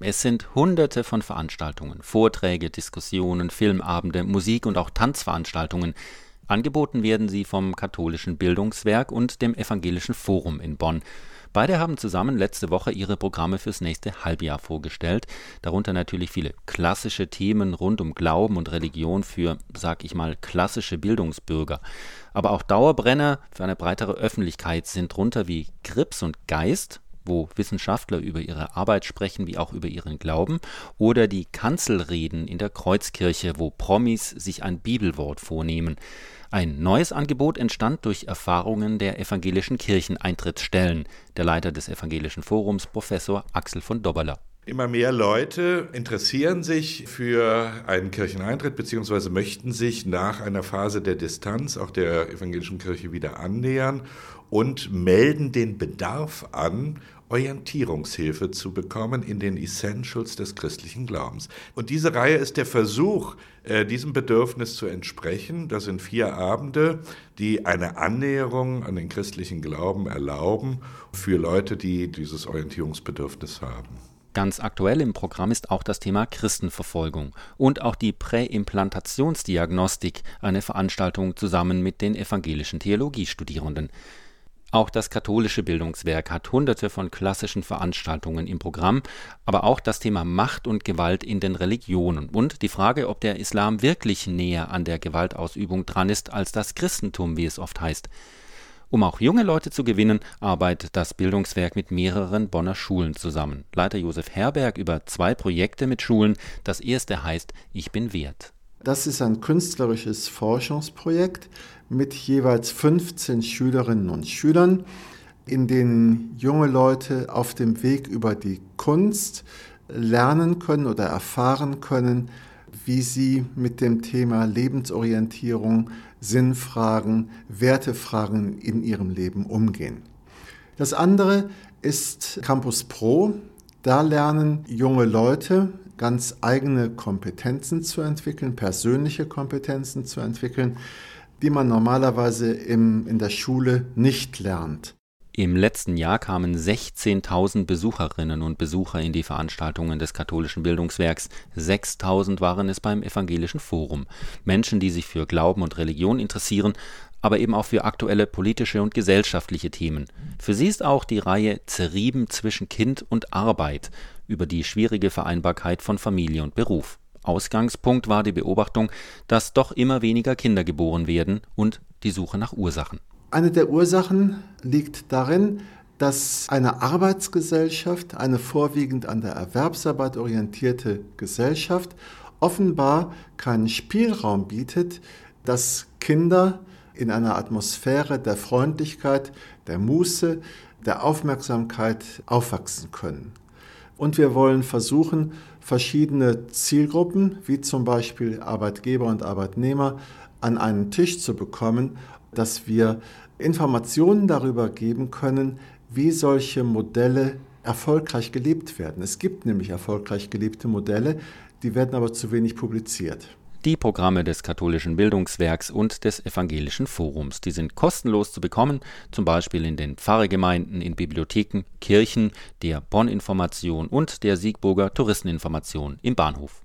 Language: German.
Es sind hunderte von Veranstaltungen, Vorträge, Diskussionen, Filmabende, Musik und auch Tanzveranstaltungen. Angeboten werden sie vom Katholischen Bildungswerk und dem Evangelischen Forum in Bonn. Beide haben zusammen letzte Woche ihre Programme fürs nächste Halbjahr vorgestellt, darunter natürlich viele klassische Themen rund um Glauben und Religion für, sag ich mal, klassische Bildungsbürger. Aber auch Dauerbrenner für eine breitere Öffentlichkeit sind drunter wie Grips und Geist, wo Wissenschaftler über ihre Arbeit sprechen wie auch über ihren Glauben, oder die Kanzelreden in der Kreuzkirche, wo Promis sich ein Bibelwort vornehmen. Ein neues Angebot entstand durch Erfahrungen der evangelischen Kircheneintrittsstellen. Der Leiter des Evangelischen Forums, Professor Axel von Dobberler. Immer mehr Leute interessieren sich für einen Kircheneintritt bzw. möchten sich nach einer Phase der Distanz auch der evangelischen Kirche wieder annähern und melden den Bedarf an, Orientierungshilfe zu bekommen in den Essentials des christlichen Glaubens. Und diese Reihe ist der Versuch, äh, diesem Bedürfnis zu entsprechen. Das sind vier Abende, die eine Annäherung an den christlichen Glauben erlauben für Leute, die dieses Orientierungsbedürfnis haben. Ganz aktuell im Programm ist auch das Thema Christenverfolgung und auch die Präimplantationsdiagnostik, eine Veranstaltung zusammen mit den evangelischen Theologiestudierenden. Auch das katholische Bildungswerk hat hunderte von klassischen Veranstaltungen im Programm, aber auch das Thema Macht und Gewalt in den Religionen und die Frage, ob der Islam wirklich näher an der Gewaltausübung dran ist als das Christentum, wie es oft heißt. Um auch junge Leute zu gewinnen, arbeitet das Bildungswerk mit mehreren Bonner Schulen zusammen. Leiter Josef Herberg über zwei Projekte mit Schulen. Das erste heißt Ich bin wert. Das ist ein künstlerisches Forschungsprojekt mit jeweils 15 Schülerinnen und Schülern, in denen junge Leute auf dem Weg über die Kunst lernen können oder erfahren können, wie sie mit dem Thema Lebensorientierung, Sinnfragen, Wertefragen in ihrem Leben umgehen. Das andere ist Campus Pro. Da lernen junge Leute ganz eigene Kompetenzen zu entwickeln, persönliche Kompetenzen zu entwickeln, die man normalerweise im, in der Schule nicht lernt. Im letzten Jahr kamen 16.000 Besucherinnen und Besucher in die Veranstaltungen des katholischen Bildungswerks. 6.000 waren es beim Evangelischen Forum. Menschen, die sich für Glauben und Religion interessieren, aber eben auch für aktuelle politische und gesellschaftliche Themen. Für sie ist auch die Reihe Zerrieben zwischen Kind und Arbeit über die schwierige Vereinbarkeit von Familie und Beruf. Ausgangspunkt war die Beobachtung, dass doch immer weniger Kinder geboren werden und die Suche nach Ursachen. Eine der Ursachen liegt darin, dass eine Arbeitsgesellschaft, eine vorwiegend an der Erwerbsarbeit orientierte Gesellschaft, offenbar keinen Spielraum bietet, dass Kinder in einer Atmosphäre der Freundlichkeit, der Muße, der Aufmerksamkeit aufwachsen können. Und wir wollen versuchen, verschiedene Zielgruppen, wie zum Beispiel Arbeitgeber und Arbeitnehmer, an einen Tisch zu bekommen, dass wir Informationen darüber geben können, wie solche Modelle erfolgreich gelebt werden. Es gibt nämlich erfolgreich gelebte Modelle, die werden aber zu wenig publiziert. Die Programme des Katholischen Bildungswerks und des Evangelischen Forums, die sind kostenlos zu bekommen, zum Beispiel in den Pfarrgemeinden, in Bibliotheken, Kirchen, der Bonn-Information und der Siegburger Touristeninformation im Bahnhof.